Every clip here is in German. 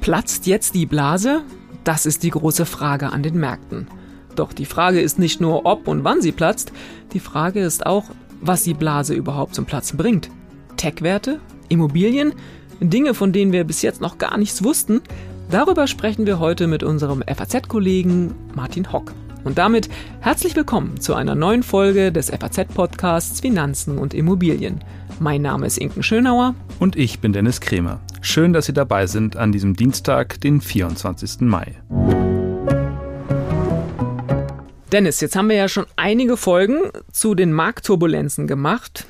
Platzt jetzt die Blase? Das ist die große Frage an den Märkten. Doch die Frage ist nicht nur, ob und wann sie platzt, die Frage ist auch, was die Blase überhaupt zum Platzen bringt. Tech-Werte? Immobilien? Dinge, von denen wir bis jetzt noch gar nichts wussten? Darüber sprechen wir heute mit unserem FAZ-Kollegen Martin Hock. Und damit herzlich willkommen zu einer neuen Folge des FAZ-Podcasts Finanzen und Immobilien. Mein Name ist Inken Schönauer. Und ich bin Dennis Kremer. Schön, dass Sie dabei sind an diesem Dienstag, den 24. Mai. Dennis, jetzt haben wir ja schon einige Folgen zu den Marktturbulenzen gemacht.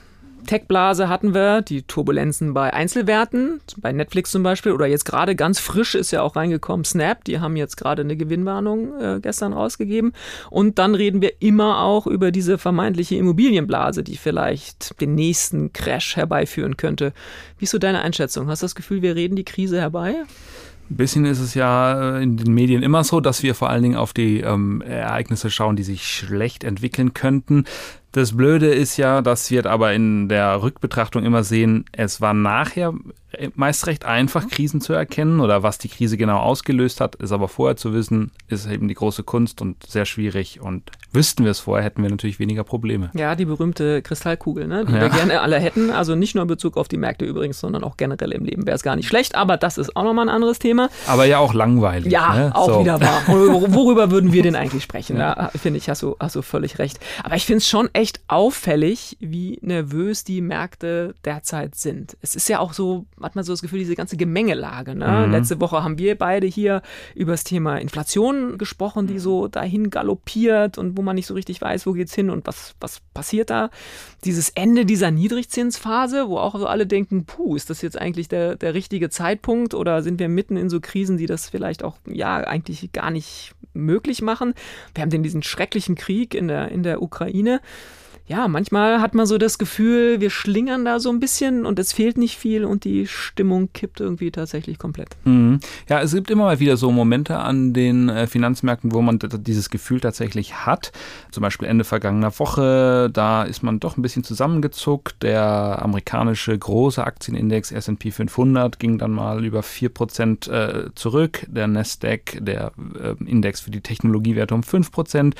Tech-Blase hatten wir, die Turbulenzen bei Einzelwerten, bei Netflix zum Beispiel, oder jetzt gerade ganz frisch ist ja auch reingekommen Snap, die haben jetzt gerade eine Gewinnwarnung äh, gestern rausgegeben. Und dann reden wir immer auch über diese vermeintliche Immobilienblase, die vielleicht den nächsten Crash herbeiführen könnte. Wie ist so deine Einschätzung? Hast du das Gefühl, wir reden die Krise herbei? Ein bisschen ist es ja äh, in den Medien immer so, dass wir vor allen Dingen auf die ähm, Ereignisse schauen, die sich schlecht entwickeln könnten. Das Blöde ist ja, dass wir aber in der Rückbetrachtung immer sehen, es war nachher meist recht einfach, Krisen zu erkennen oder was die Krise genau ausgelöst hat, ist aber vorher zu wissen, ist eben die große Kunst und sehr schwierig. Und wüssten wir es vorher, hätten wir natürlich weniger Probleme. Ja, die berühmte Kristallkugel, ne? die ja. wir gerne alle hätten. Also nicht nur in Bezug auf die Märkte übrigens, sondern auch generell im Leben wäre es gar nicht schlecht. Aber das ist auch nochmal ein anderes Thema. Aber ja auch langweilig. Ja, ne? auch so. wieder wahr. Worüber würden wir denn eigentlich sprechen? Ja. Da finde ich, hast du, hast du völlig recht. Aber ich finde es schon echt auffällig, wie nervös die Märkte derzeit sind. Es ist ja auch so, hat man so das Gefühl, diese ganze Gemengelage. Ne? Mhm. Letzte Woche haben wir beide hier über das Thema Inflation gesprochen, die so dahin galoppiert und wo man nicht so richtig weiß, wo geht's hin und was, was passiert da. Dieses Ende dieser Niedrigzinsphase, wo auch so alle denken, puh, ist das jetzt eigentlich der, der richtige Zeitpunkt oder sind wir mitten in so Krisen, die das vielleicht auch, ja, eigentlich gar nicht möglich machen. Wir haben denn diesen schrecklichen Krieg in der, in der Ukraine ja, manchmal hat man so das Gefühl, wir schlingern da so ein bisschen und es fehlt nicht viel und die Stimmung kippt irgendwie tatsächlich komplett. Mhm. Ja, es gibt immer mal wieder so Momente an den äh, Finanzmärkten, wo man dieses Gefühl tatsächlich hat. Zum Beispiel Ende vergangener Woche, da ist man doch ein bisschen zusammengezuckt. Der amerikanische große Aktienindex S&P 500 ging dann mal über 4% äh, zurück. Der Nasdaq, der äh, Index für die Technologiewerte um 5%.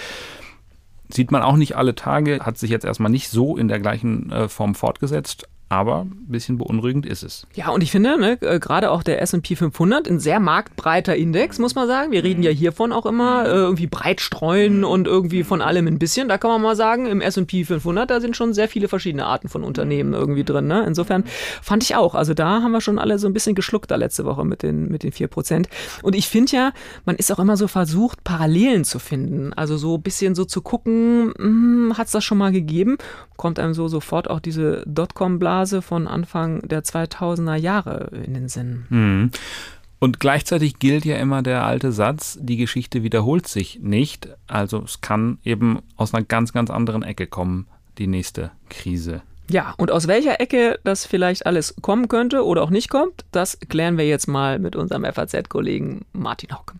Sieht man auch nicht alle Tage, hat sich jetzt erstmal nicht so in der gleichen äh, Form fortgesetzt, aber ein bisschen beunruhigend ist es. Ja, und ich finde, ne, äh, gerade auch der S&P 500, ein sehr marktbreiter Index, muss man sagen. Wir reden ja hiervon auch immer, äh, irgendwie breit streuen und irgendwie von allem ein bisschen. Da kann man mal sagen, im S&P 500, da sind schon sehr viele verschiedene Arten von Unternehmen irgendwie drin. Ne? Insofern fand ich auch, also da haben wir schon alle so ein bisschen geschluckt da letzte Woche mit den, mit den 4%. Und ich finde ja, man ist auch immer so versucht, Parallelen zu finden. Also so ein bisschen so zu gucken, hm, hat es das schon mal gegeben? Kommt einem so sofort auch diese Dotcom-Blase Phase von Anfang der 2000er Jahre in den Sinn. Mhm. Und gleichzeitig gilt ja immer der alte Satz, die Geschichte wiederholt sich nicht. Also es kann eben aus einer ganz, ganz anderen Ecke kommen, die nächste Krise. Ja, und aus welcher Ecke das vielleicht alles kommen könnte oder auch nicht kommt, das klären wir jetzt mal mit unserem FAZ-Kollegen Martin Hock.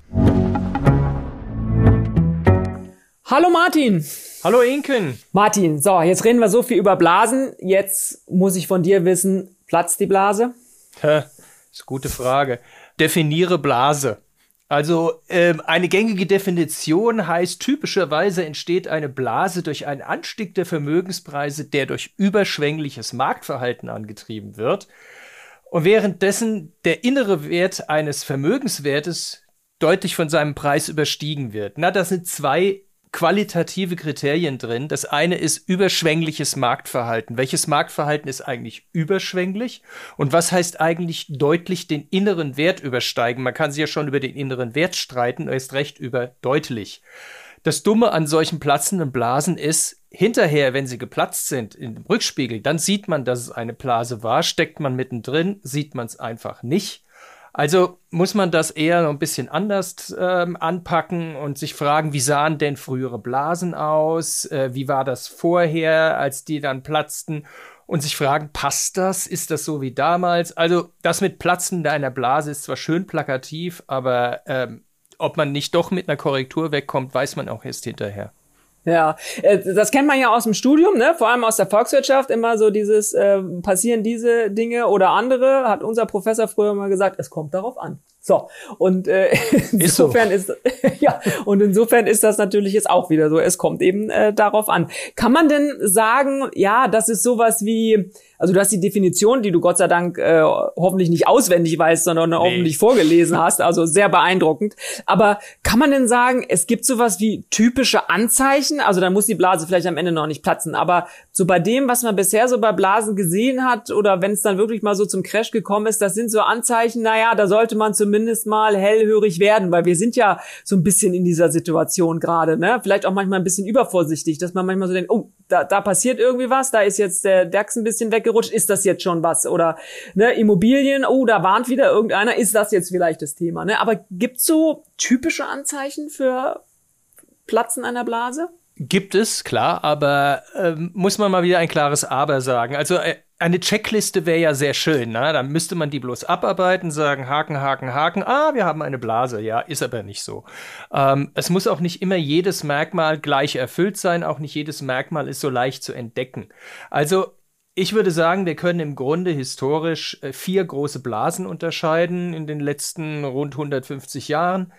Hallo Martin. Hallo Inken. Martin, so, jetzt reden wir so viel über Blasen. Jetzt muss ich von dir wissen, platzt die Blase? Hä, ist eine gute Frage. Definiere Blase. Also äh, eine gängige Definition heißt, typischerweise entsteht eine Blase durch einen Anstieg der Vermögenspreise, der durch überschwängliches Marktverhalten angetrieben wird. Und währenddessen der innere Wert eines Vermögenswertes deutlich von seinem Preis überstiegen wird. Na, das sind zwei qualitative Kriterien drin. Das eine ist überschwängliches Marktverhalten. Welches Marktverhalten ist eigentlich überschwänglich? Und was heißt eigentlich deutlich den inneren Wert übersteigen? Man kann sich ja schon über den inneren Wert streiten, erst recht über deutlich. Das Dumme an solchen platzenden Blasen ist, hinterher, wenn sie geplatzt sind im Rückspiegel, dann sieht man, dass es eine Blase war. Steckt man mittendrin, sieht man es einfach nicht. Also muss man das eher ein bisschen anders ähm, anpacken und sich fragen, wie sahen denn frühere Blasen aus? Äh, wie war das vorher, als die dann platzten? Und sich fragen, passt das? Ist das so wie damals? Also das mit Platzen einer Blase ist zwar schön plakativ, aber ähm, ob man nicht doch mit einer Korrektur wegkommt, weiß man auch erst hinterher. Ja, äh, das kennt man ja aus dem Studium, ne? vor allem aus der Volkswirtschaft, immer so dieses, äh, passieren diese Dinge oder andere, hat unser Professor früher mal gesagt, es kommt darauf an. So, und äh, insofern ist, so. ist ja, und insofern ist das natürlich jetzt auch wieder so, es kommt eben äh, darauf an. Kann man denn sagen, ja, das ist sowas wie, also du hast die Definition, die du Gott sei Dank äh, hoffentlich nicht auswendig weißt, sondern nee. hoffentlich vorgelesen hast, also sehr beeindruckend. Aber kann man denn sagen, es gibt sowas wie typische Anzeichen? Also dann muss die Blase vielleicht am Ende noch nicht platzen, aber so bei dem, was man bisher so bei Blasen gesehen hat oder wenn es dann wirklich mal so zum Crash gekommen ist, das sind so Anzeichen, naja, da sollte man zumindest mal hellhörig werden, weil wir sind ja so ein bisschen in dieser Situation gerade, ne? Vielleicht auch manchmal ein bisschen übervorsichtig, dass man manchmal so denkt, oh, da, da passiert irgendwie was, da ist jetzt der DAX ein bisschen weggerutscht, ist das jetzt schon was? Oder ne, Immobilien, oh, da warnt wieder irgendeiner, ist das jetzt vielleicht das Thema? Ne? Aber gibt's so typische Anzeichen für Platzen einer Blase? Gibt es, klar, aber ähm, muss man mal wieder ein klares Aber sagen. Also äh, eine Checkliste wäre ja sehr schön, ne? Dann müsste man die bloß abarbeiten, sagen Haken, Haken, Haken. Ah, wir haben eine Blase. Ja, ist aber nicht so. Ähm, es muss auch nicht immer jedes Merkmal gleich erfüllt sein. Auch nicht jedes Merkmal ist so leicht zu entdecken. Also ich würde sagen, wir können im Grunde historisch äh, vier große Blasen unterscheiden in den letzten rund 150 Jahren.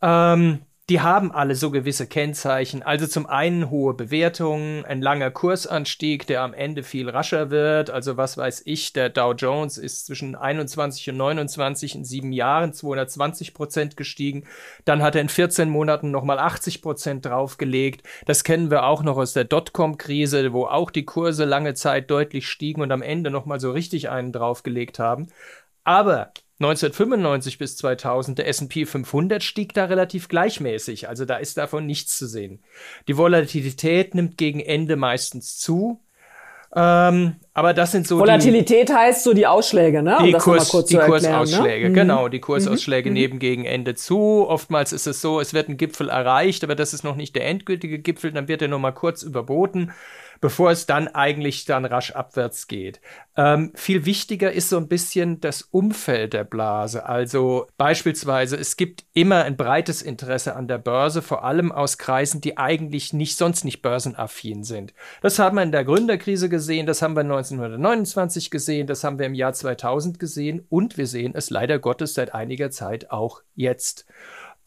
Ähm, die haben alle so gewisse Kennzeichen. Also zum einen hohe Bewertungen, ein langer Kursanstieg, der am Ende viel rascher wird. Also was weiß ich, der Dow Jones ist zwischen 21 und 29 in sieben Jahren 220 Prozent gestiegen. Dann hat er in 14 Monaten nochmal 80 Prozent draufgelegt. Das kennen wir auch noch aus der Dotcom-Krise, wo auch die Kurse lange Zeit deutlich stiegen und am Ende nochmal so richtig einen draufgelegt haben. Aber 1995 bis 2000, der S&P 500 stieg da relativ gleichmäßig, also da ist davon nichts zu sehen. Die Volatilität nimmt gegen Ende meistens zu. Ähm, aber das sind so Volatilität die, heißt so die Ausschläge, ne? Um die, Kurs, die erklären, ne? Kursausschläge, ne? genau, die Kursausschläge mhm. nehmen gegen Ende zu. Oftmals ist es so, es wird ein Gipfel erreicht, aber das ist noch nicht der endgültige Gipfel, dann wird er nur mal kurz überboten bevor es dann eigentlich dann rasch abwärts geht. Ähm, viel wichtiger ist so ein bisschen das Umfeld der Blase. Also beispielsweise, es gibt immer ein breites Interesse an der Börse, vor allem aus Kreisen, die eigentlich nicht sonst nicht börsenaffin sind. Das haben wir in der Gründerkrise gesehen, das haben wir 1929 gesehen, das haben wir im Jahr 2000 gesehen und wir sehen es leider Gottes seit einiger Zeit auch jetzt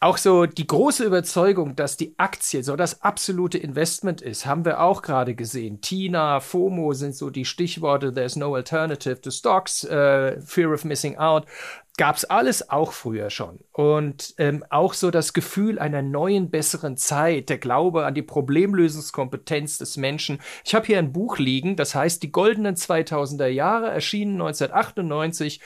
auch so die große Überzeugung, dass die Aktie so das absolute Investment ist, haben wir auch gerade gesehen. Tina, FOMO sind so die Stichworte. There's no alternative to stocks, uh, fear of missing out. Gab's alles auch früher schon. Und ähm, auch so das Gefühl einer neuen, besseren Zeit, der Glaube an die Problemlösungskompetenz des Menschen. Ich habe hier ein Buch liegen, das heißt Die goldenen 2000er Jahre, erschienen 1998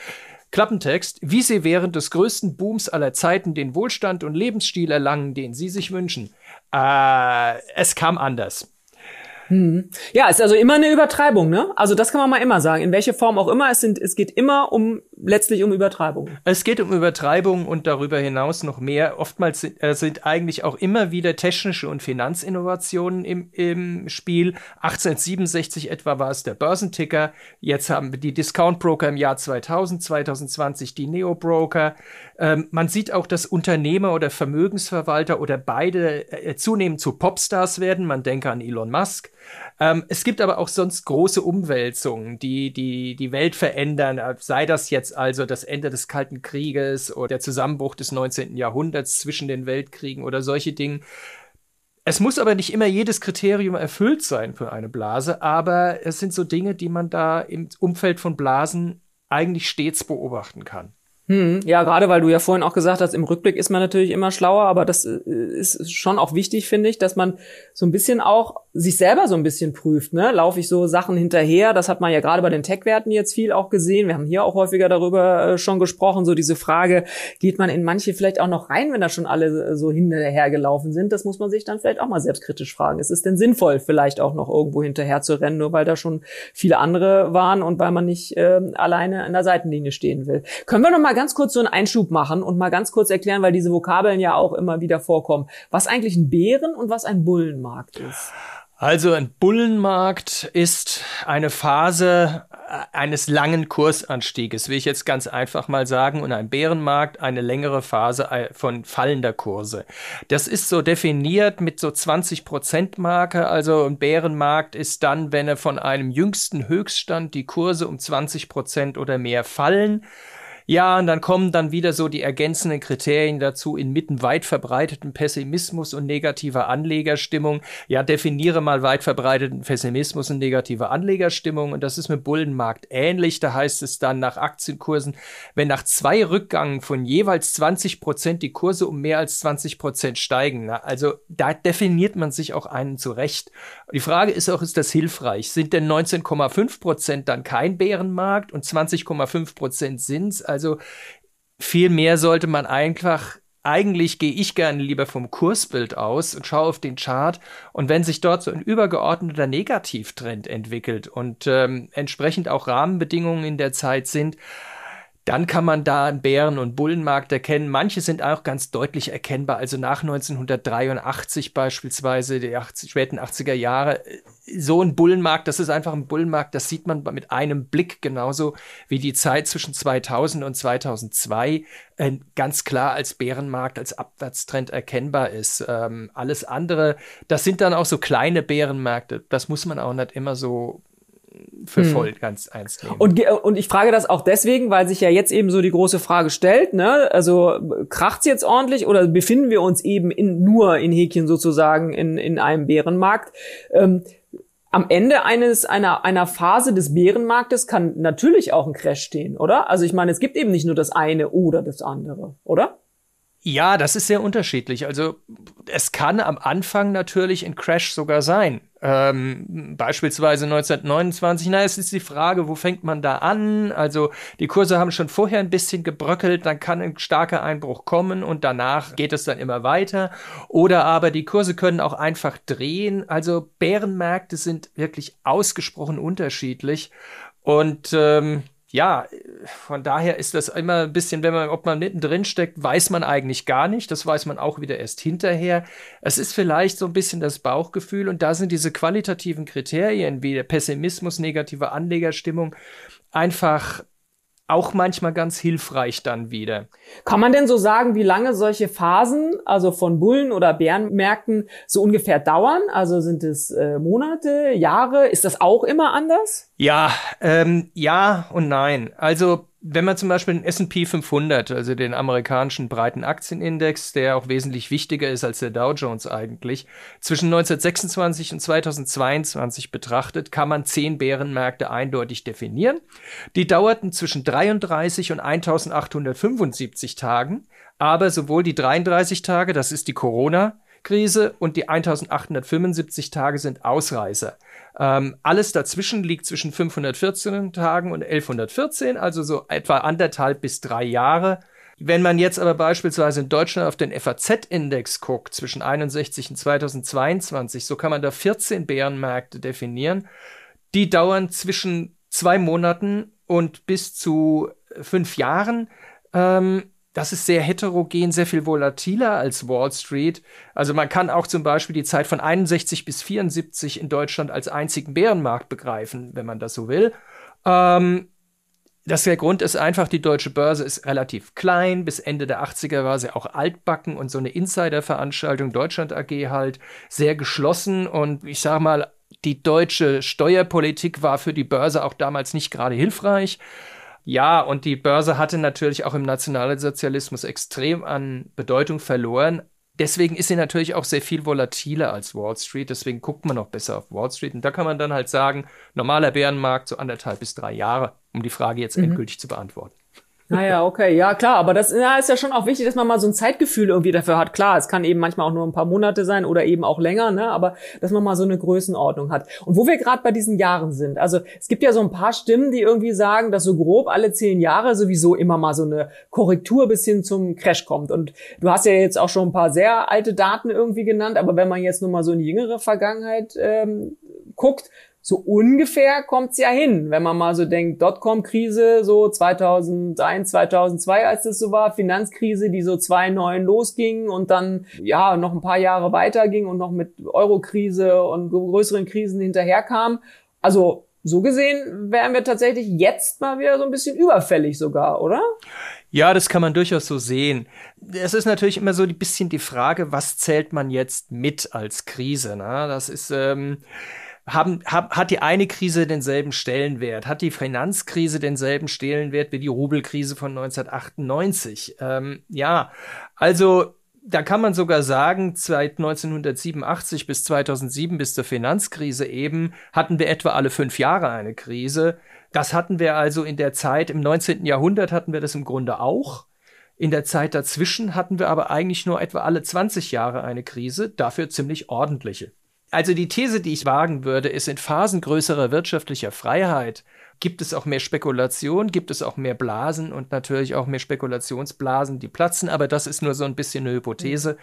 Klappentext, wie sie während des größten Booms aller Zeiten den Wohlstand und Lebensstil erlangen, den sie sich wünschen. Äh, es kam anders. Hm. Ja, ist also immer eine Übertreibung, ne? Also das kann man mal immer sagen. In welche Form auch immer, es sind, es geht immer um letztlich um Übertreibung. Es geht um Übertreibung und darüber hinaus noch mehr. Oftmals sind, äh, sind eigentlich auch immer wieder technische und Finanzinnovationen im, im Spiel. 1867 etwa war es der Börsenticker. Jetzt haben wir die Discount Broker im Jahr 2000, 2020 die Neo Broker. Ähm, man sieht auch, dass Unternehmer oder Vermögensverwalter oder beide äh, zunehmend zu Popstars werden. Man denke an Elon Musk. Ähm, es gibt aber auch sonst große Umwälzungen, die, die die Welt verändern. Äh, sei das jetzt also das Ende des Kalten Krieges oder der Zusammenbruch des 19. Jahrhunderts zwischen den Weltkriegen oder solche Dinge. Es muss aber nicht immer jedes Kriterium erfüllt sein für eine Blase, aber es sind so Dinge, die man da im Umfeld von Blasen eigentlich stets beobachten kann. Hm, ja, gerade weil du ja vorhin auch gesagt hast, im Rückblick ist man natürlich immer schlauer, aber das äh, ist schon auch wichtig, finde ich, dass man so ein bisschen auch sich selber so ein bisschen prüft. Ne? Laufe ich so Sachen hinterher? Das hat man ja gerade bei den Tech-Werten jetzt viel auch gesehen. Wir haben hier auch häufiger darüber äh, schon gesprochen. So diese Frage, geht man in manche vielleicht auch noch rein, wenn da schon alle äh, so hinterher gelaufen sind? Das muss man sich dann vielleicht auch mal selbstkritisch fragen. Ist es denn sinnvoll, vielleicht auch noch irgendwo hinterher zu rennen, nur weil da schon viele andere waren und weil man nicht äh, alleine an der Seitenlinie stehen will? Können wir noch mal ganz kurz so einen Einschub machen und mal ganz kurz erklären, weil diese Vokabeln ja auch immer wieder vorkommen, was eigentlich ein Bären- und was ein Bullenmarkt ist? Also ein Bullenmarkt ist eine Phase eines langen Kursanstieges, will ich jetzt ganz einfach mal sagen, und ein Bärenmarkt eine längere Phase äh, von fallender Kurse. Das ist so definiert mit so 20 Prozent Marke. Also ein Bärenmarkt ist dann, wenn er von einem jüngsten Höchststand die Kurse um 20 Prozent oder mehr fallen. Ja, und dann kommen dann wieder so die ergänzenden Kriterien dazu inmitten weit verbreiteten Pessimismus und negativer Anlegerstimmung. Ja, definiere mal weit verbreiteten Pessimismus und negative Anlegerstimmung. Und das ist mit Bullenmarkt ähnlich. Da heißt es dann nach Aktienkursen, wenn nach zwei Rückgängen von jeweils 20 Prozent die Kurse um mehr als 20 Prozent steigen. Na, also da definiert man sich auch einen zurecht. Die Frage ist auch, ist das hilfreich? Sind denn 19,5 Prozent dann kein Bärenmarkt und 20,5 Prozent sind's? Also viel mehr sollte man einfach eigentlich gehe ich gerne lieber vom Kursbild aus und schaue auf den Chart. Und wenn sich dort so ein übergeordneter Negativtrend entwickelt und ähm, entsprechend auch Rahmenbedingungen in der Zeit sind, dann kann man da einen Bären- und Bullenmarkt erkennen. Manche sind auch ganz deutlich erkennbar. Also nach 1983 beispielsweise, die 80, späten 80er Jahre, so ein Bullenmarkt, das ist einfach ein Bullenmarkt, das sieht man mit einem Blick genauso wie die Zeit zwischen 2000 und 2002 äh, ganz klar als Bärenmarkt, als Abwärtstrend erkennbar ist. Ähm, alles andere, das sind dann auch so kleine Bärenmärkte. Das muss man auch nicht immer so für hm. voll ganz ernst nehmen. Und, und ich frage das auch deswegen, weil sich ja jetzt eben so die große Frage stellt, ne? Also kracht's jetzt ordentlich oder befinden wir uns eben in, nur in Häkchen sozusagen in, in einem Bärenmarkt? Ähm, am Ende eines einer einer Phase des Bärenmarktes kann natürlich auch ein Crash stehen, oder? Also ich meine, es gibt eben nicht nur das eine oder das andere, oder? Ja, das ist sehr unterschiedlich. Also es kann am Anfang natürlich ein Crash sogar sein. Ähm, beispielsweise 1929. Na, es ist die Frage, wo fängt man da an? Also die Kurse haben schon vorher ein bisschen gebröckelt, dann kann ein starker Einbruch kommen und danach geht es dann immer weiter. Oder aber die Kurse können auch einfach drehen. Also Bärenmärkte sind wirklich ausgesprochen unterschiedlich. Und ähm, ja, von daher ist das immer ein bisschen, wenn man, ob man mittendrin steckt, weiß man eigentlich gar nicht. Das weiß man auch wieder erst hinterher. Es ist vielleicht so ein bisschen das Bauchgefühl und da sind diese qualitativen Kriterien wie der Pessimismus, negative Anlegerstimmung einfach auch manchmal ganz hilfreich dann wieder. Kann man denn so sagen, wie lange solche Phasen, also von Bullen- oder Bärenmärkten, so ungefähr dauern? Also sind es äh, Monate, Jahre? Ist das auch immer anders? Ja, ähm, ja und nein. Also wenn man zum Beispiel den S&P 500, also den amerikanischen breiten Aktienindex, der auch wesentlich wichtiger ist als der Dow Jones eigentlich, zwischen 1926 und 2022 betrachtet, kann man zehn Bärenmärkte eindeutig definieren. Die dauerten zwischen 33 und 1875 Tagen, aber sowohl die 33 Tage, das ist die Corona, Krise und die 1875 Tage sind Ausreißer. Ähm, alles dazwischen liegt zwischen 514 Tagen und 1114, also so etwa anderthalb bis drei Jahre. Wenn man jetzt aber beispielsweise in Deutschland auf den FAZ-Index guckt, zwischen 61 und 2022, so kann man da 14 Bärenmärkte definieren. Die dauern zwischen zwei Monaten und bis zu fünf Jahren. Ähm, das ist sehr heterogen, sehr viel volatiler als Wall Street. Also man kann auch zum Beispiel die Zeit von 61 bis 74 in Deutschland als einzigen Bärenmarkt begreifen, wenn man das so will. Ähm, das der Grund ist einfach, die deutsche Börse ist relativ klein. Bis Ende der 80er war sie auch altbacken und so eine Insider-Veranstaltung Deutschland AG halt sehr geschlossen. Und ich sag mal, die deutsche Steuerpolitik war für die Börse auch damals nicht gerade hilfreich. Ja, und die Börse hatte natürlich auch im Nationalsozialismus extrem an Bedeutung verloren. Deswegen ist sie natürlich auch sehr viel volatiler als Wall Street. Deswegen guckt man auch besser auf Wall Street. Und da kann man dann halt sagen, normaler Bärenmarkt so anderthalb bis drei Jahre, um die Frage jetzt mhm. endgültig zu beantworten. Naja, okay, ja klar, aber das ja, ist ja schon auch wichtig, dass man mal so ein Zeitgefühl irgendwie dafür hat. Klar, es kann eben manchmal auch nur ein paar Monate sein oder eben auch länger, ne? aber dass man mal so eine Größenordnung hat. Und wo wir gerade bei diesen Jahren sind, also es gibt ja so ein paar Stimmen, die irgendwie sagen, dass so grob alle zehn Jahre sowieso immer mal so eine Korrektur bis hin zum Crash kommt. Und du hast ja jetzt auch schon ein paar sehr alte Daten irgendwie genannt, aber wenn man jetzt nur mal so in die jüngere Vergangenheit ähm, guckt, so ungefähr kommt's ja hin, wenn man mal so denkt, Dotcom-Krise so 2001, 2002, als das so war, Finanzkrise, die so 2009 losging und dann ja noch ein paar Jahre weiterging und noch mit Euro-Krise und größeren Krisen hinterherkam. Also so gesehen wären wir tatsächlich jetzt mal wieder so ein bisschen überfällig sogar, oder? Ja, das kann man durchaus so sehen. Es ist natürlich immer so ein bisschen die Frage, was zählt man jetzt mit als Krise? Ne? Das ist ähm, haben, hab, hat die eine Krise denselben Stellenwert? Hat die Finanzkrise denselben Stellenwert wie die Rubelkrise von 1998? Ähm, ja, also da kann man sogar sagen, seit 1987 bis 2007 bis zur Finanzkrise eben hatten wir etwa alle fünf Jahre eine Krise. Das hatten wir also in der Zeit, im 19. Jahrhundert hatten wir das im Grunde auch. In der Zeit dazwischen hatten wir aber eigentlich nur etwa alle 20 Jahre eine Krise, dafür ziemlich ordentliche. Also die These, die ich wagen würde, ist in Phasen größerer wirtschaftlicher Freiheit gibt es auch mehr Spekulation, gibt es auch mehr Blasen und natürlich auch mehr Spekulationsblasen, die platzen, aber das ist nur so ein bisschen eine Hypothese.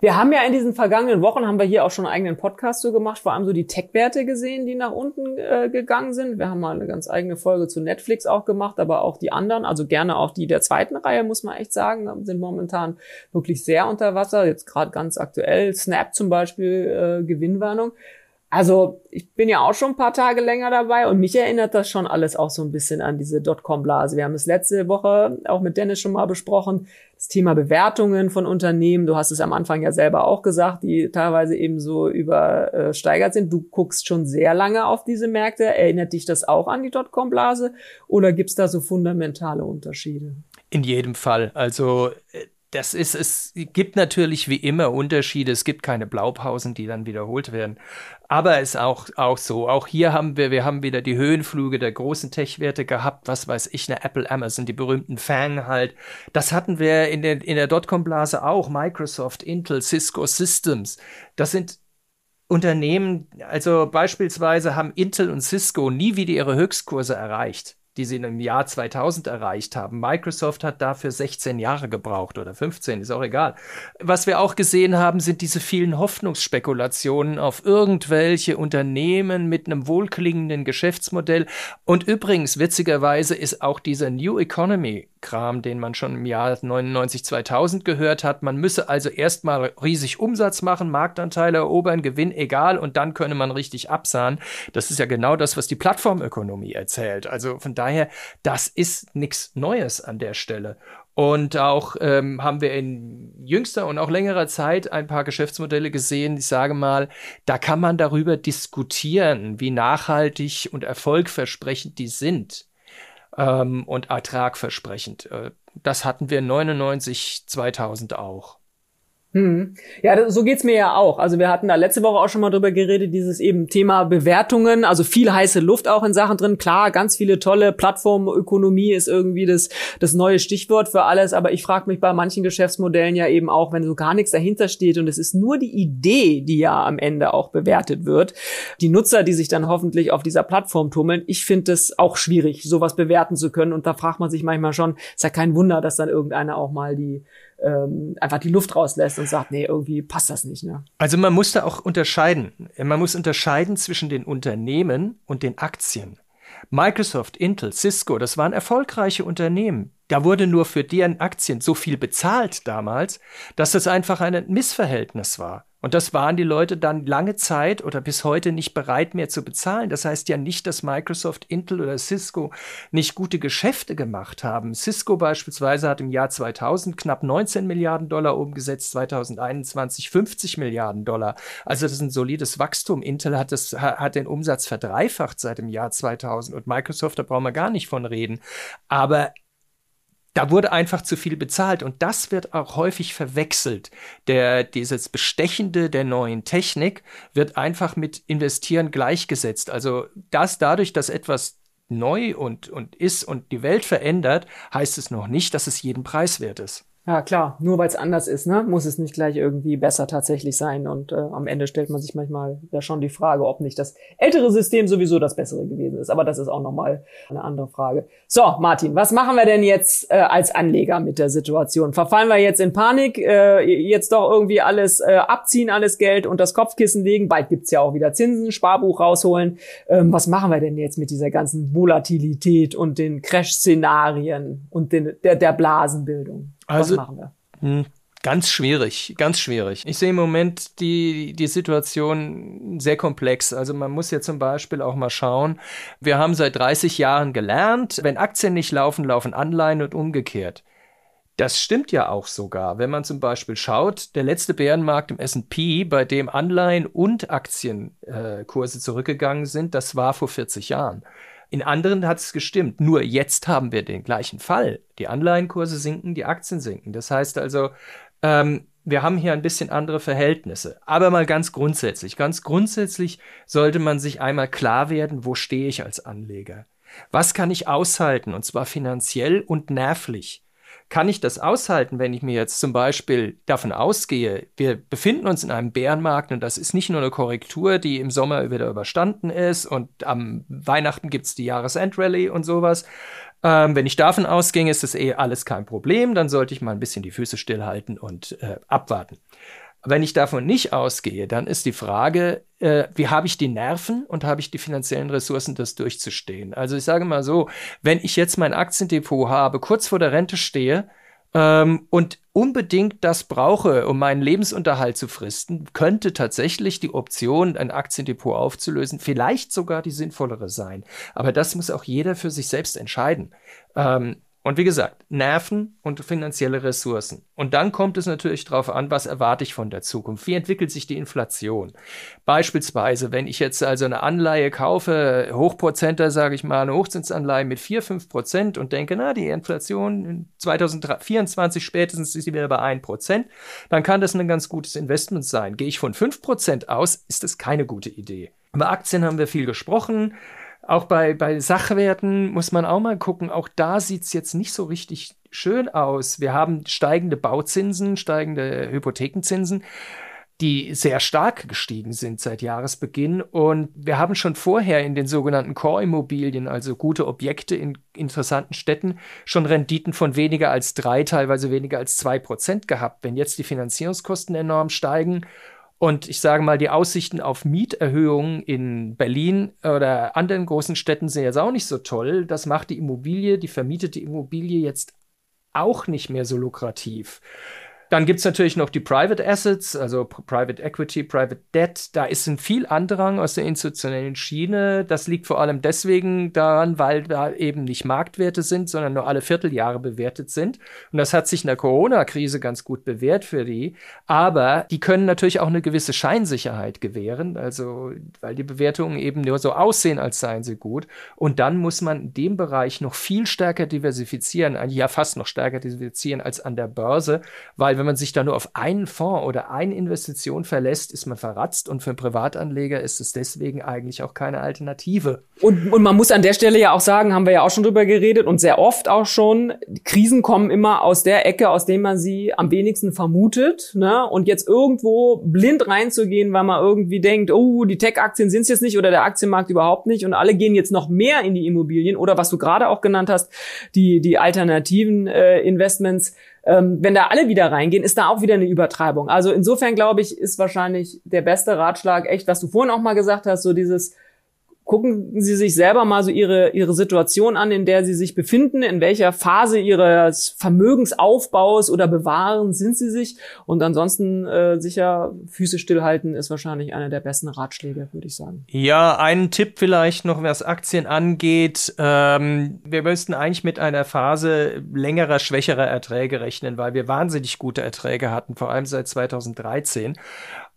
Wir haben ja in diesen vergangenen Wochen, haben wir hier auch schon einen eigenen Podcast so gemacht, vor allem so die Tech-Werte gesehen, die nach unten äh, gegangen sind. Wir haben mal eine ganz eigene Folge zu Netflix auch gemacht, aber auch die anderen, also gerne auch die der zweiten Reihe, muss man echt sagen, sind momentan wirklich sehr unter Wasser. Jetzt gerade ganz aktuell, Snap zum Beispiel, äh, Gewinnwarnung. Also ich bin ja auch schon ein paar Tage länger dabei und mich erinnert das schon alles auch so ein bisschen an diese Dotcom-Blase. Wir haben es letzte Woche auch mit Dennis schon mal besprochen, das Thema Bewertungen von Unternehmen. Du hast es am Anfang ja selber auch gesagt, die teilweise eben so übersteigert sind. Du guckst schon sehr lange auf diese Märkte. Erinnert dich das auch an die Dotcom-Blase oder gibt's da so fundamentale Unterschiede? In jedem Fall. Also äh, das ist, es gibt natürlich wie immer Unterschiede. Es gibt keine Blaupausen, die dann wiederholt werden. Aber es ist auch, auch so. Auch hier haben wir, wir haben wieder die Höhenflüge der großen Tech-Werte gehabt. Was weiß ich, eine Apple, Amazon, die berühmten Fang halt. Das hatten wir in der, in der Dotcom-Blase auch. Microsoft, Intel, Cisco Systems. Das sind Unternehmen, also beispielsweise haben Intel und Cisco nie wieder ihre Höchstkurse erreicht die sie im Jahr 2000 erreicht haben. Microsoft hat dafür 16 Jahre gebraucht oder 15, ist auch egal. Was wir auch gesehen haben, sind diese vielen Hoffnungsspekulationen auf irgendwelche Unternehmen mit einem wohlklingenden Geschäftsmodell. Und übrigens, witzigerweise ist auch dieser New Economy Kram, den man schon im Jahr 99, 2000 gehört hat. Man müsse also erstmal riesig Umsatz machen, Marktanteile erobern, Gewinn egal und dann könne man richtig absahen. Das ist ja genau das, was die Plattformökonomie erzählt. Also von daher, das ist nichts Neues an der Stelle. Und auch ähm, haben wir in jüngster und auch längerer Zeit ein paar Geschäftsmodelle gesehen, ich sage mal, da kann man darüber diskutieren, wie nachhaltig und erfolgversprechend die sind ähm, und ertragversprechend. Äh, das hatten wir 99, 2000 auch. Hm. Ja, so geht's mir ja auch. Also wir hatten da letzte Woche auch schon mal drüber geredet, dieses eben Thema Bewertungen, also viel heiße Luft auch in Sachen drin. Klar, ganz viele tolle Plattformökonomie ist irgendwie das, das neue Stichwort für alles, aber ich frage mich bei manchen Geschäftsmodellen ja eben auch, wenn so gar nichts dahinter steht und es ist nur die Idee, die ja am Ende auch bewertet wird. Die Nutzer, die sich dann hoffentlich auf dieser Plattform tummeln, ich finde es auch schwierig, sowas bewerten zu können und da fragt man sich manchmal schon, ist ja kein Wunder, dass dann irgendeiner auch mal die ähm, einfach die Luft rauslässt und sagt, nee, irgendwie passt das nicht. Ne? Also man muss da auch unterscheiden. Man muss unterscheiden zwischen den Unternehmen und den Aktien. Microsoft, Intel, Cisco, das waren erfolgreiche Unternehmen. Da wurde nur für deren Aktien so viel bezahlt damals, dass das einfach ein Missverhältnis war. Und das waren die Leute dann lange Zeit oder bis heute nicht bereit mehr zu bezahlen. Das heißt ja nicht, dass Microsoft, Intel oder Cisco nicht gute Geschäfte gemacht haben. Cisco beispielsweise hat im Jahr 2000 knapp 19 Milliarden Dollar umgesetzt, 2021 50 Milliarden Dollar. Also das ist ein solides Wachstum. Intel hat, das, hat den Umsatz verdreifacht seit dem Jahr 2000 und Microsoft, da brauchen wir gar nicht von reden. Aber da wurde einfach zu viel bezahlt und das wird auch häufig verwechselt. Der, dieses Bestechende der neuen Technik wird einfach mit Investieren gleichgesetzt. Also das dadurch, dass etwas neu und, und ist und die Welt verändert, heißt es noch nicht, dass es jeden Preis wert ist. Ja, klar, nur weil es anders ist, ne, muss es nicht gleich irgendwie besser tatsächlich sein. Und äh, am Ende stellt man sich manchmal ja schon die Frage, ob nicht das ältere System sowieso das bessere gewesen ist. Aber das ist auch nochmal eine andere Frage. So, Martin, was machen wir denn jetzt äh, als Anleger mit der Situation? Verfallen wir jetzt in Panik, äh, jetzt doch irgendwie alles äh, abziehen, alles Geld und das Kopfkissen legen? Bald gibt's ja auch wieder Zinsen, Sparbuch rausholen. Ähm, was machen wir denn jetzt mit dieser ganzen Volatilität und den Crash-Szenarien und den, der, der Blasenbildung? Also, machen wir? Hm, Ganz schwierig, ganz schwierig. Ich sehe im Moment die, die Situation sehr komplex. Also man muss ja zum Beispiel auch mal schauen, wir haben seit 30 Jahren gelernt, wenn Aktien nicht laufen, laufen Anleihen und umgekehrt. Das stimmt ja auch sogar. Wenn man zum Beispiel schaut, der letzte Bärenmarkt im S&P, bei dem Anleihen und Aktienkurse äh, zurückgegangen sind, das war vor 40 Jahren. In anderen hat es gestimmt. Nur jetzt haben wir den gleichen Fall. Die Anleihenkurse sinken, die Aktien sinken. Das heißt also, ähm, wir haben hier ein bisschen andere Verhältnisse. Aber mal ganz grundsätzlich. Ganz grundsätzlich sollte man sich einmal klar werden, wo stehe ich als Anleger? Was kann ich aushalten? Und zwar finanziell und nervlich. Kann ich das aushalten, wenn ich mir jetzt zum Beispiel davon ausgehe, wir befinden uns in einem Bärenmarkt und das ist nicht nur eine Korrektur, die im Sommer wieder überstanden ist und am Weihnachten gibt es die Jahresendrallye und sowas, ähm, wenn ich davon ausginge, ist das eh alles kein Problem, dann sollte ich mal ein bisschen die Füße stillhalten und äh, abwarten. Wenn ich davon nicht ausgehe, dann ist die Frage, äh, wie habe ich die Nerven und habe ich die finanziellen Ressourcen, das durchzustehen? Also ich sage mal so, wenn ich jetzt mein Aktiendepot habe, kurz vor der Rente stehe ähm, und unbedingt das brauche, um meinen Lebensunterhalt zu fristen, könnte tatsächlich die Option, ein Aktiendepot aufzulösen, vielleicht sogar die sinnvollere sein. Aber das muss auch jeder für sich selbst entscheiden. Ähm, und wie gesagt, Nerven und finanzielle Ressourcen. Und dann kommt es natürlich darauf an, was erwarte ich von der Zukunft? Wie entwickelt sich die Inflation? Beispielsweise, wenn ich jetzt also eine Anleihe kaufe, Hochprozenter, sage ich mal, eine Hochzinsanleihe mit 4, 5 Prozent und denke, na, die Inflation in 2024 spätestens ist sie wieder bei 1 Prozent, dann kann das ein ganz gutes Investment sein. Gehe ich von 5 Prozent aus, ist das keine gute Idee. Über Aktien haben wir viel gesprochen. Auch bei, bei Sachwerten muss man auch mal gucken. Auch da sieht es jetzt nicht so richtig schön aus. Wir haben steigende Bauzinsen, steigende Hypothekenzinsen die sehr stark gestiegen sind seit Jahresbeginn. Und wir haben schon vorher in den sogenannten Core-Immobilien, also gute Objekte in interessanten Städten, schon Renditen von weniger als drei, teilweise weniger als zwei Prozent gehabt. Wenn jetzt die Finanzierungskosten enorm steigen und ich sage mal, die Aussichten auf Mieterhöhungen in Berlin oder anderen großen Städten sind jetzt auch nicht so toll. Das macht die Immobilie, die vermietete Immobilie jetzt auch nicht mehr so lukrativ. Dann gibt es natürlich noch die Private Assets, also Private Equity, Private Debt. Da ist ein viel Andrang aus der institutionellen Schiene. Das liegt vor allem deswegen daran, weil da eben nicht Marktwerte sind, sondern nur alle Vierteljahre bewertet sind. Und das hat sich in der Corona-Krise ganz gut bewährt für die. Aber die können natürlich auch eine gewisse Scheinsicherheit gewähren, also weil die Bewertungen eben nur so aussehen, als seien sie gut. Und dann muss man in dem Bereich noch viel stärker diversifizieren, ja fast noch stärker diversifizieren als an der Börse, weil wenn man sich da nur auf einen Fonds oder eine Investition verlässt, ist man verratzt und für einen Privatanleger ist es deswegen eigentlich auch keine Alternative. Und, und man muss an der Stelle ja auch sagen, haben wir ja auch schon drüber geredet und sehr oft auch schon, Krisen kommen immer aus der Ecke, aus dem man sie am wenigsten vermutet. Ne? Und jetzt irgendwo blind reinzugehen, weil man irgendwie denkt, oh, die Tech-Aktien sind es jetzt nicht oder der Aktienmarkt überhaupt nicht und alle gehen jetzt noch mehr in die Immobilien oder was du gerade auch genannt hast, die, die alternativen äh, Investments, ähm, wenn da alle wieder reingehen, ist da auch wieder eine Übertreibung. Also insofern glaube ich, ist wahrscheinlich der beste Ratschlag echt, was du vorhin auch mal gesagt hast, so dieses gucken Sie sich selber mal so Ihre, Ihre Situation an, in der Sie sich befinden, in welcher Phase Ihres Vermögensaufbaus oder Bewahren sind Sie sich und ansonsten äh, sicher Füße stillhalten ist wahrscheinlich einer der besten Ratschläge, würde ich sagen. Ja, einen Tipp vielleicht noch, was Aktien angeht. Ähm, wir müssten eigentlich mit einer Phase längerer, schwächerer Erträge rechnen, weil wir wahnsinnig gute Erträge hatten, vor allem seit 2013.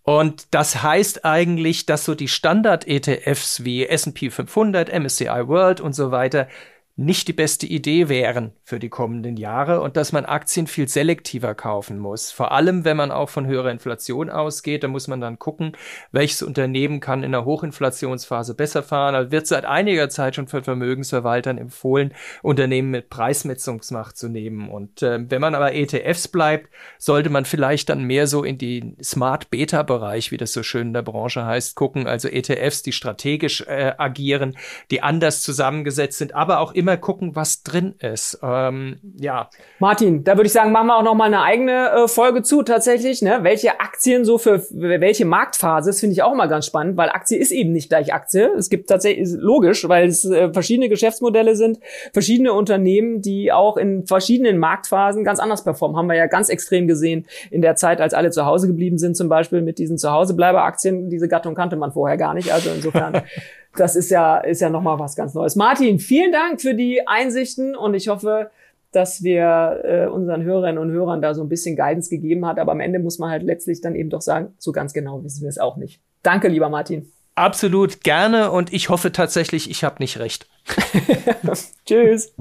Und das heißt eigentlich, dass so die Standard-ETFs wie S&P 500, MSCI World und so weiter nicht die beste Idee wären für die kommenden Jahre und dass man Aktien viel selektiver kaufen muss. Vor allem, wenn man auch von höherer Inflation ausgeht, da muss man dann gucken, welches Unternehmen kann in einer Hochinflationsphase besser fahren. Also wird seit einiger Zeit schon von Vermögensverwaltern empfohlen, Unternehmen mit Preismessungsmacht zu nehmen. Und äh, wenn man aber ETFs bleibt, sollte man vielleicht dann mehr so in den Smart Beta Bereich, wie das so schön in der Branche heißt, gucken. Also ETFs, die strategisch äh, agieren, die anders zusammengesetzt sind, aber auch immer gucken, was drin ist. Ähm, ja. Martin, da würde ich sagen, machen wir auch noch mal eine eigene äh, Folge zu tatsächlich. Ne? Welche Aktien so für welche Marktphase, das finde ich auch immer ganz spannend, weil Aktie ist eben nicht gleich Aktie. Es gibt tatsächlich, logisch, weil es äh, verschiedene Geschäftsmodelle sind, verschiedene Unternehmen, die auch in verschiedenen Marktphasen ganz anders performen. Haben wir ja ganz extrem gesehen in der Zeit, als alle zu Hause geblieben sind, zum Beispiel mit diesen Zuhausebleiber-Aktien. Diese Gattung kannte man vorher gar nicht. Also insofern, das ist ja, ist ja nochmal was ganz Neues. Martin, vielen Dank für die Einsichten und ich hoffe, dass wir äh, unseren Hörerinnen und Hörern da so ein bisschen Guidance gegeben hat. Aber am Ende muss man halt letztlich dann eben doch sagen, so ganz genau wissen wir es auch nicht. Danke, lieber Martin. Absolut gerne und ich hoffe tatsächlich, ich habe nicht recht. Tschüss.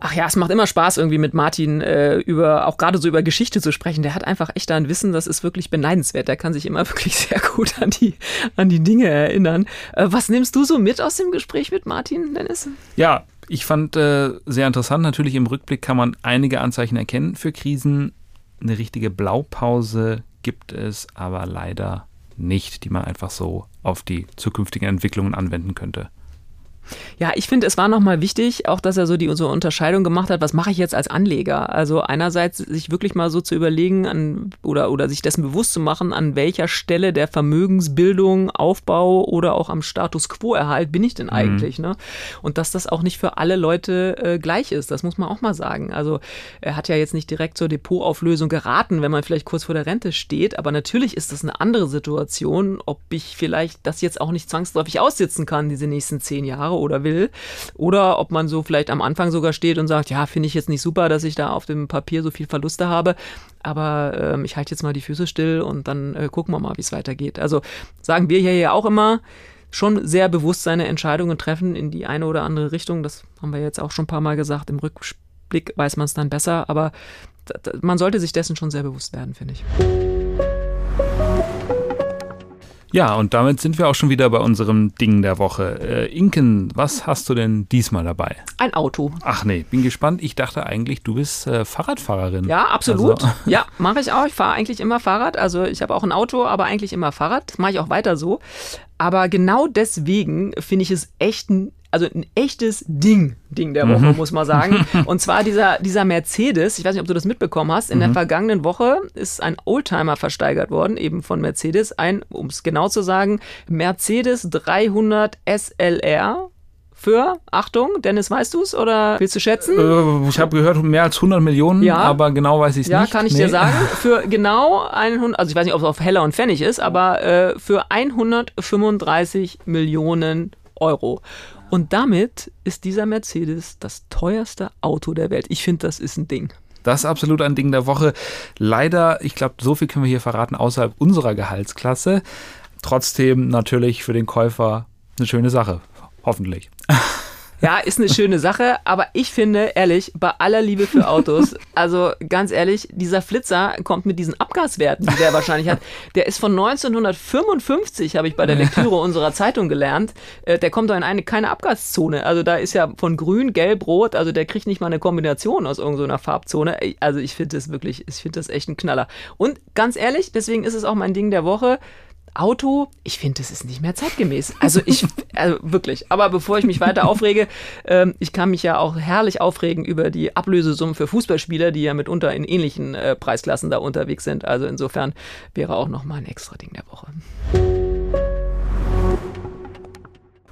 Ach ja, es macht immer Spaß, irgendwie mit Martin äh, über, auch gerade so über Geschichte zu sprechen. Der hat einfach echt da ein Wissen, das ist wirklich beneidenswert. Der kann sich immer wirklich sehr gut an die, an die Dinge erinnern. Äh, was nimmst du so mit aus dem Gespräch mit Martin, Dennis? Ja, ich fand äh, sehr interessant. Natürlich im Rückblick kann man einige Anzeichen erkennen für Krisen. Eine richtige Blaupause gibt es aber leider nicht, die man einfach so auf die zukünftigen Entwicklungen anwenden könnte. Ja, ich finde, es war nochmal wichtig, auch dass er so die so Unterscheidung gemacht hat, was mache ich jetzt als Anleger? Also einerseits sich wirklich mal so zu überlegen an, oder, oder sich dessen bewusst zu machen, an welcher Stelle der Vermögensbildung, Aufbau oder auch am Status quo Erhalt bin ich denn mhm. eigentlich? Mhm. Ne? Und dass das auch nicht für alle Leute äh, gleich ist, das muss man auch mal sagen. Also er hat ja jetzt nicht direkt zur Depotauflösung geraten, wenn man vielleicht kurz vor der Rente steht, aber natürlich ist das eine andere Situation, ob ich vielleicht das jetzt auch nicht zwangsläufig aussitzen kann, diese nächsten zehn Jahre oder will. Oder ob man so vielleicht am Anfang sogar steht und sagt, ja, finde ich jetzt nicht super, dass ich da auf dem Papier so viel Verluste habe, aber ähm, ich halte jetzt mal die Füße still und dann äh, gucken wir mal, wie es weitergeht. Also sagen wir hier ja auch immer, schon sehr bewusst seine Entscheidungen treffen in die eine oder andere Richtung. Das haben wir jetzt auch schon ein paar Mal gesagt. Im Rückblick weiß man es dann besser, aber man sollte sich dessen schon sehr bewusst werden, finde ich. Ja, und damit sind wir auch schon wieder bei unserem Ding der Woche. Äh, Inken, was hast du denn diesmal dabei? Ein Auto. Ach nee, bin gespannt. Ich dachte eigentlich, du bist äh, Fahrradfahrerin. Ja, absolut. Also. Ja, mache ich auch. Ich fahre eigentlich immer Fahrrad. Also ich habe auch ein Auto, aber eigentlich immer Fahrrad. Mache ich auch weiter so. Aber genau deswegen finde ich es echt ein also ein echtes Ding, Ding der Woche, mhm. muss man sagen. Und zwar dieser, dieser Mercedes, ich weiß nicht, ob du das mitbekommen hast, in mhm. der vergangenen Woche ist ein Oldtimer versteigert worden, eben von Mercedes, ein, um es genau zu sagen, Mercedes 300 SLR für, Achtung, Dennis, weißt du es oder willst du schätzen? Äh, ich habe gehört, mehr als 100 Millionen, ja. aber genau weiß ich es ja, nicht. Ja, kann ich nee. dir sagen. Für genau 100, also ich weiß nicht, ob es auf Heller und Pfennig ist, aber äh, für 135 Millionen Euro. Und damit ist dieser Mercedes das teuerste Auto der Welt. Ich finde, das ist ein Ding. Das ist absolut ein Ding der Woche. Leider, ich glaube, so viel können wir hier verraten, außerhalb unserer Gehaltsklasse. Trotzdem natürlich für den Käufer eine schöne Sache. Hoffentlich. Ja, ist eine schöne Sache, aber ich finde, ehrlich, bei aller Liebe für Autos, also ganz ehrlich, dieser Flitzer kommt mit diesen Abgaswerten, die der wahrscheinlich hat, der ist von 1955, habe ich bei der Lektüre unserer Zeitung gelernt, äh, der kommt da in eine keine Abgaszone. Also da ist ja von grün, gelb, rot, also der kriegt nicht mal eine Kombination aus irgendeiner Farbzone. Also ich finde das wirklich, ich finde das echt ein Knaller. Und ganz ehrlich, deswegen ist es auch mein Ding der Woche. Auto, ich finde, das ist nicht mehr zeitgemäß. Also ich, also wirklich. Aber bevor ich mich weiter aufrege, ähm, ich kann mich ja auch herrlich aufregen über die Ablösesummen für Fußballspieler, die ja mitunter in ähnlichen äh, Preisklassen da unterwegs sind. Also insofern wäre auch nochmal ein extra Ding der Woche.